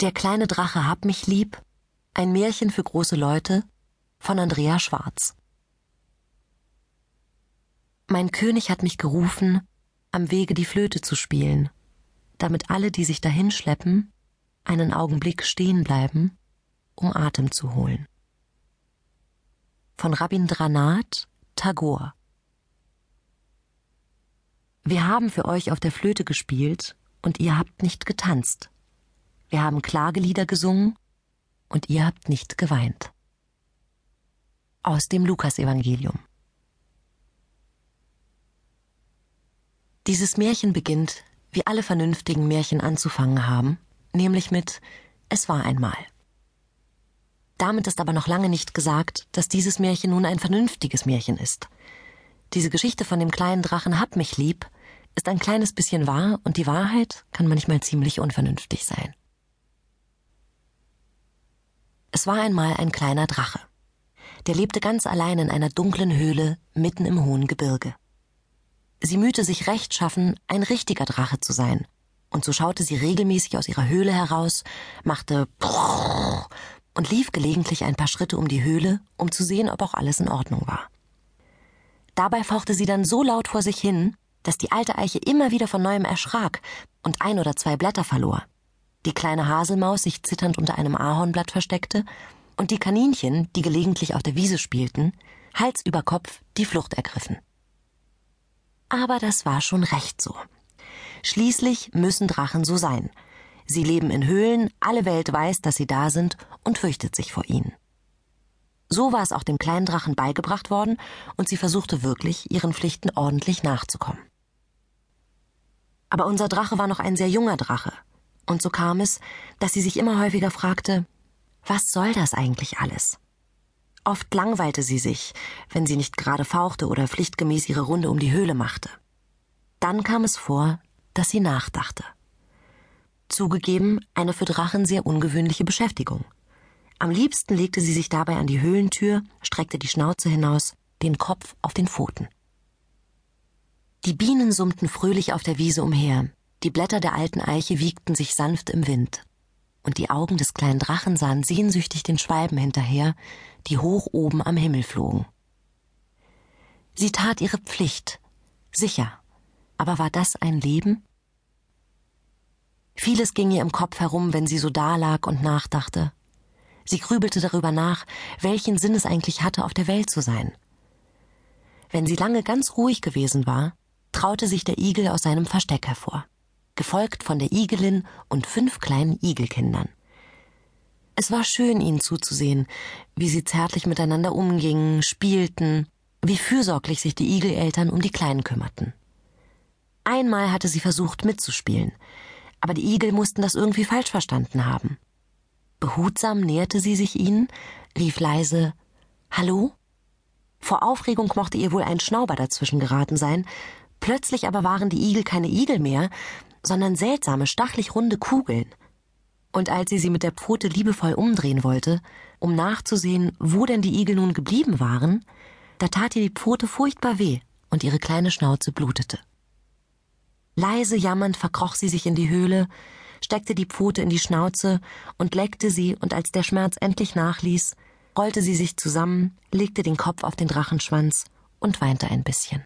Der kleine Drache hab mich lieb, ein Märchen für große Leute von Andrea Schwarz. Mein König hat mich gerufen, am Wege die Flöte zu spielen, damit alle, die sich dahin schleppen, einen Augenblick stehen bleiben, um Atem zu holen. Von Rabindranath Tagore Wir haben für euch auf der Flöte gespielt und ihr habt nicht getanzt. Wir haben Klagelieder gesungen und ihr habt nicht geweint. Aus dem Lukasevangelium. Dieses Märchen beginnt, wie alle vernünftigen Märchen anzufangen haben, nämlich mit Es war einmal. Damit ist aber noch lange nicht gesagt, dass dieses Märchen nun ein vernünftiges Märchen ist. Diese Geschichte von dem kleinen Drachen Hab mich lieb ist ein kleines bisschen wahr und die Wahrheit kann manchmal ziemlich unvernünftig sein. Es war einmal ein kleiner Drache. Der lebte ganz allein in einer dunklen Höhle mitten im hohen Gebirge. Sie mühte sich rechtschaffen, ein richtiger Drache zu sein, und so schaute sie regelmäßig aus ihrer Höhle heraus, machte und lief gelegentlich ein paar Schritte um die Höhle, um zu sehen, ob auch alles in Ordnung war. Dabei fauchte sie dann so laut vor sich hin, dass die alte Eiche immer wieder von neuem erschrak und ein oder zwei Blätter verlor die kleine Haselmaus sich zitternd unter einem Ahornblatt versteckte und die Kaninchen, die gelegentlich auf der Wiese spielten, Hals über Kopf die Flucht ergriffen. Aber das war schon recht so. Schließlich müssen Drachen so sein. Sie leben in Höhlen, alle Welt weiß, dass sie da sind und fürchtet sich vor ihnen. So war es auch dem kleinen Drachen beigebracht worden, und sie versuchte wirklich, ihren Pflichten ordentlich nachzukommen. Aber unser Drache war noch ein sehr junger Drache, und so kam es, dass sie sich immer häufiger fragte, was soll das eigentlich alles? Oft langweilte sie sich, wenn sie nicht gerade fauchte oder pflichtgemäß ihre Runde um die Höhle machte. Dann kam es vor, dass sie nachdachte. Zugegeben, eine für Drachen sehr ungewöhnliche Beschäftigung. Am liebsten legte sie sich dabei an die Höhlentür, streckte die Schnauze hinaus, den Kopf auf den Pfoten. Die Bienen summten fröhlich auf der Wiese umher, die Blätter der alten Eiche wiegten sich sanft im Wind, und die Augen des kleinen Drachen sahen sehnsüchtig den Schwalben hinterher, die hoch oben am Himmel flogen. Sie tat ihre Pflicht, sicher, aber war das ein Leben? Vieles ging ihr im Kopf herum, wenn sie so dalag und nachdachte. Sie grübelte darüber nach, welchen Sinn es eigentlich hatte, auf der Welt zu sein. Wenn sie lange ganz ruhig gewesen war, traute sich der Igel aus seinem Versteck hervor gefolgt von der Igelin und fünf kleinen Igelkindern. Es war schön, ihnen zuzusehen, wie sie zärtlich miteinander umgingen, spielten, wie fürsorglich sich die Igeleltern um die Kleinen kümmerten. Einmal hatte sie versucht mitzuspielen, aber die Igel mussten das irgendwie falsch verstanden haben. Behutsam näherte sie sich ihnen, rief leise Hallo? Vor Aufregung mochte ihr wohl ein Schnauber dazwischen geraten sein, plötzlich aber waren die Igel keine Igel mehr, sondern seltsame, stachlig runde Kugeln. Und als sie sie mit der Pfote liebevoll umdrehen wollte, um nachzusehen, wo denn die Igel nun geblieben waren, da tat ihr die Pfote furchtbar weh und ihre kleine Schnauze blutete. Leise jammernd verkroch sie sich in die Höhle, steckte die Pfote in die Schnauze und leckte sie, und als der Schmerz endlich nachließ, rollte sie sich zusammen, legte den Kopf auf den Drachenschwanz und weinte ein bisschen.